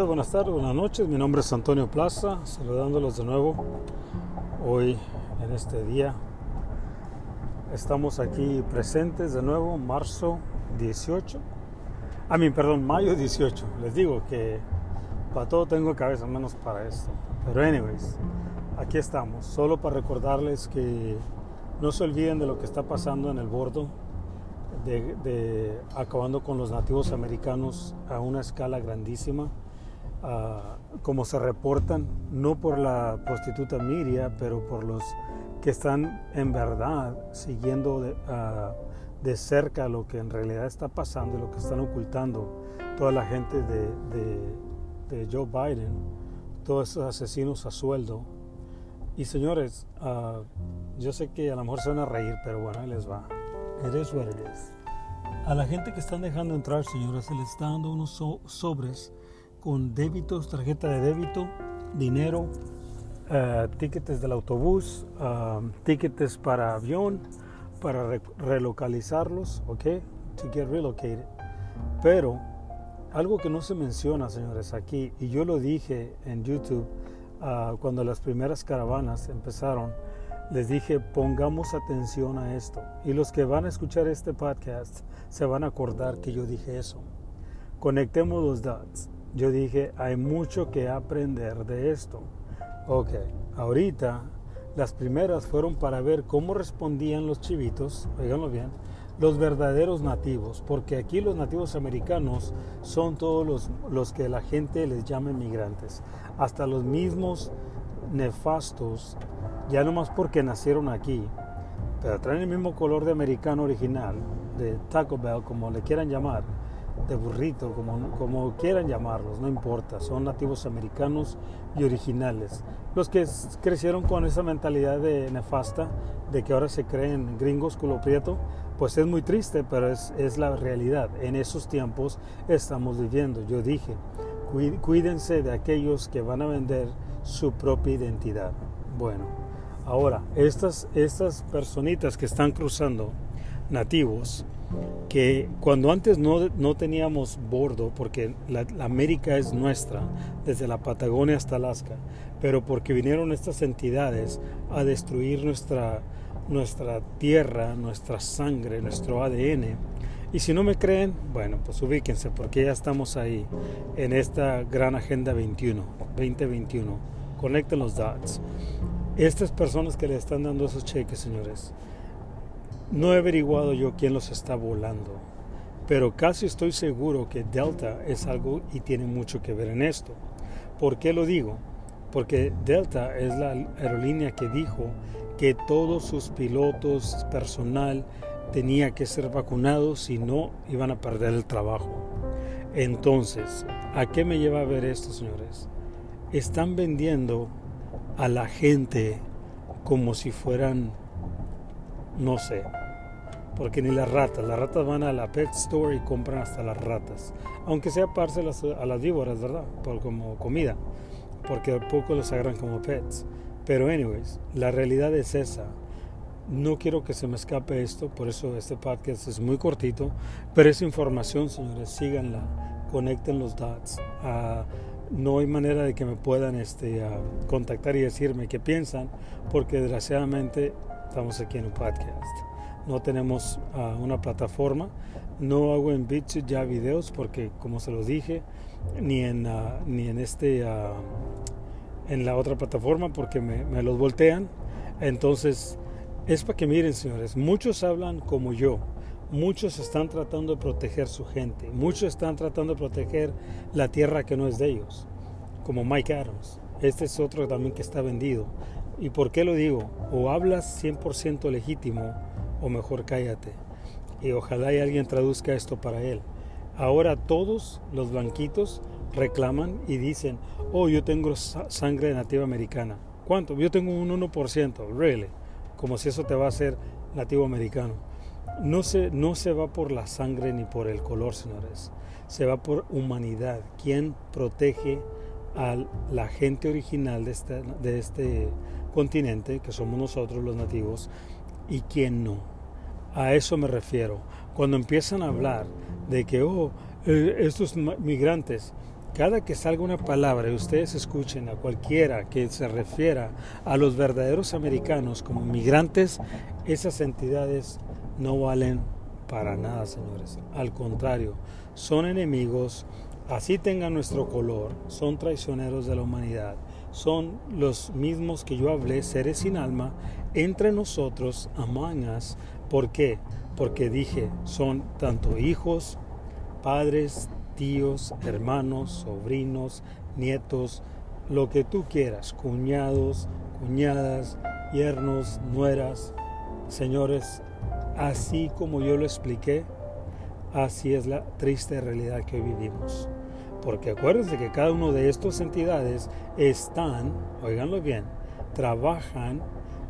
buenas tardes, buenas noches. Mi nombre es Antonio Plaza, saludándolos de nuevo hoy en este día. Estamos aquí presentes de nuevo, marzo 18. A mí, perdón, mayo 18. Les digo que para todo tengo cabeza, menos para esto. Pero anyways, aquí estamos. Solo para recordarles que no se olviden de lo que está pasando en el bordo de, acabando con los nativos americanos a una escala grandísima, ah, como se reportan, no por la prostituta Miria, pero por los que están en verdad siguiendo de, ah, de, cerca lo que en realidad está pasando y lo que están ocultando toda la gente de, de Joe Biden, todos esos asesinos a sueldo. Y señores, ah, yo sé que a lo mejor se van a reír, pero bueno, ahí les va. Is what it is. A la gente que están dejando entrar, señores, se les está dando unos sobres con débitos, tarjeta de débito, dinero, uh, tickets del autobús, uh, tickets para avión, para relocalizarlos, ¿ok? To get relocated. Pero algo que no se menciona, señores, aquí, y yo lo dije en YouTube uh, cuando las primeras caravanas empezaron, les dije, pongamos atención a esto. Y los que van a escuchar este podcast se van a acordar que yo dije eso. Conectemos los dots. Yo dije, hay mucho que aprender de esto. Ok, ahorita las primeras fueron para ver cómo respondían los chivitos, oiganlo bien, los verdaderos nativos, porque aquí los nativos americanos son todos los, los que la gente les llama migrantes, hasta los mismos nefastos ya no más porque nacieron aquí, pero traen el mismo color de americano original, de Taco Bell, como le quieran llamar, de burrito, como, como quieran llamarlos, no importa, son nativos americanos y originales. Los que crecieron con esa mentalidad de nefasta, de que ahora se creen gringos culo prieto, pues es muy triste, pero es, es la realidad. En esos tiempos estamos viviendo. Yo dije, cuídense de aquellos que van a vender su propia identidad. Bueno, ahora, estas, estas personitas que están cruzando, nativos, que cuando antes no, no teníamos bordo, porque la, América es nuestra, desde la Patagonia hasta Alaska, pero porque vinieron estas entidades a destruir nuestra, nuestra tierra, nuestra sangre, nuestro ADN. Y si no me creen, bueno, pues ubíquense, porque ya estamos ahí, en esta gran Agenda 21, 2021 Conecten los dots. Estas personas que le están dando esos cheques, señores, no he averiguado yo quién los está volando, pero casi estoy seguro que Delta es algo y tiene mucho que ver en esto. ¿Por qué lo digo? Porque Delta es la aerolínea que dijo que todos sus pilotos, personal, tenía que ser vacunados, si no iban a perder el trabajo. Entonces, ¿a qué me lleva a ver esto, señores? están vendiendo a la gente como si fueran, no sé, porque ni las ratas, las ratas van a la pet store y compran hasta las ratas, aunque sea parse a las víboras, ¿verdad? Por, como comida, porque poco los agarran como pets. Pero anyways, la realidad es esa. No quiero que se me escape esto, por eso este podcast es muy cortito, pero esa información, señores, síganla, conecten los dots. a no hay manera de que me puedan este, contactar y decirme qué piensan, porque desgraciadamente estamos aquí en un podcast. No tenemos ah, una plataforma, no hago en BitChute ya videos, porque como se los dije, ni en, ah, ni en, este, ah, en la otra plataforma, porque me, me los voltean. Entonces, es para que miren, señores, muchos hablan como yo muchos están tratando de proteger su gente, muchos están tratando de proteger la tierra que no es de ellos, como Mike Adams. Este es otro también que está vendido. ¿Y por qué lo digo? O hablas 100% legítimo o mejor cállate. Y ojalá alguien traduzca esto para él. Ahora todos los blanquitos reclaman y dicen, oh, yo tengo sangre nativa americana. ¿Cuánto? Yo tengo un 1%, really. Como si eso te va a hacer nativo americano. No se, no se va por la sangre ni por el color, señores. Se va por humanidad. ¿Quién protege a la gente original de este, de este continente, que somos nosotros los nativos, y quién no? A eso me refiero. Cuando empiezan a hablar de que, oh, eh, estos migrantes, cada que salga una palabra y ustedes escuchen a cualquiera que se refiera a los verdaderos americanos como migrantes, esas entidades no valen para nada, señores. Al contrario, son enemigos, así tengan nuestro color, son traicioneros de la humanidad, son los mismos que yo hablé, seres sin alma, entre nosotros, among us. ¿Por qué? Porque dije, son tanto hijos, padres, tíos, hermanos, sobrinos, nietos, lo que tú quieras, cuñados, cuñadas, yernos, nueras. Señores, así como yo lo expliqué, así es la triste realidad que hoy vivimos. Porque acuérdense que cada uno de estas entidades están, oiganlo bien, trabajan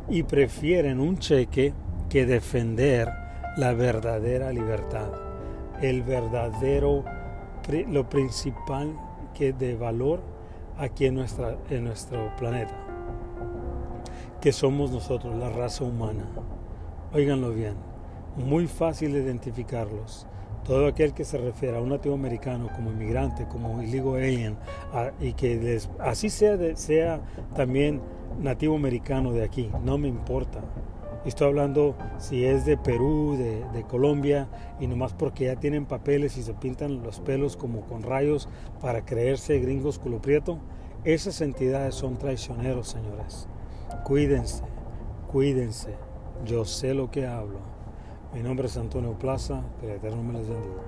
y prefieren un cheque que defender la verdadera libertad, el verdadero lo principal que de valor aquí en, nuestra, en nuestro planeta, que somos nosotros, la raza humana. Óiganlo bien, muy fácil identificarlos. Todo aquel que se refiere a un nativo americano como inmigrante, como illegal alien, y que así sea, sea también nativo americano de aquí, no me importa. Estoy hablando si es de Perú, de, Colombia, y nomás porque ya tienen papeles y se pintan los pelos como con rayos para creerse gringos culo prieto. Esas entidades son traicioneros, señores. Cuídense, cuídense. Yo sé lo que hablo. Mi nombre es Antonio Plaza, que el Eterno me les bendiga.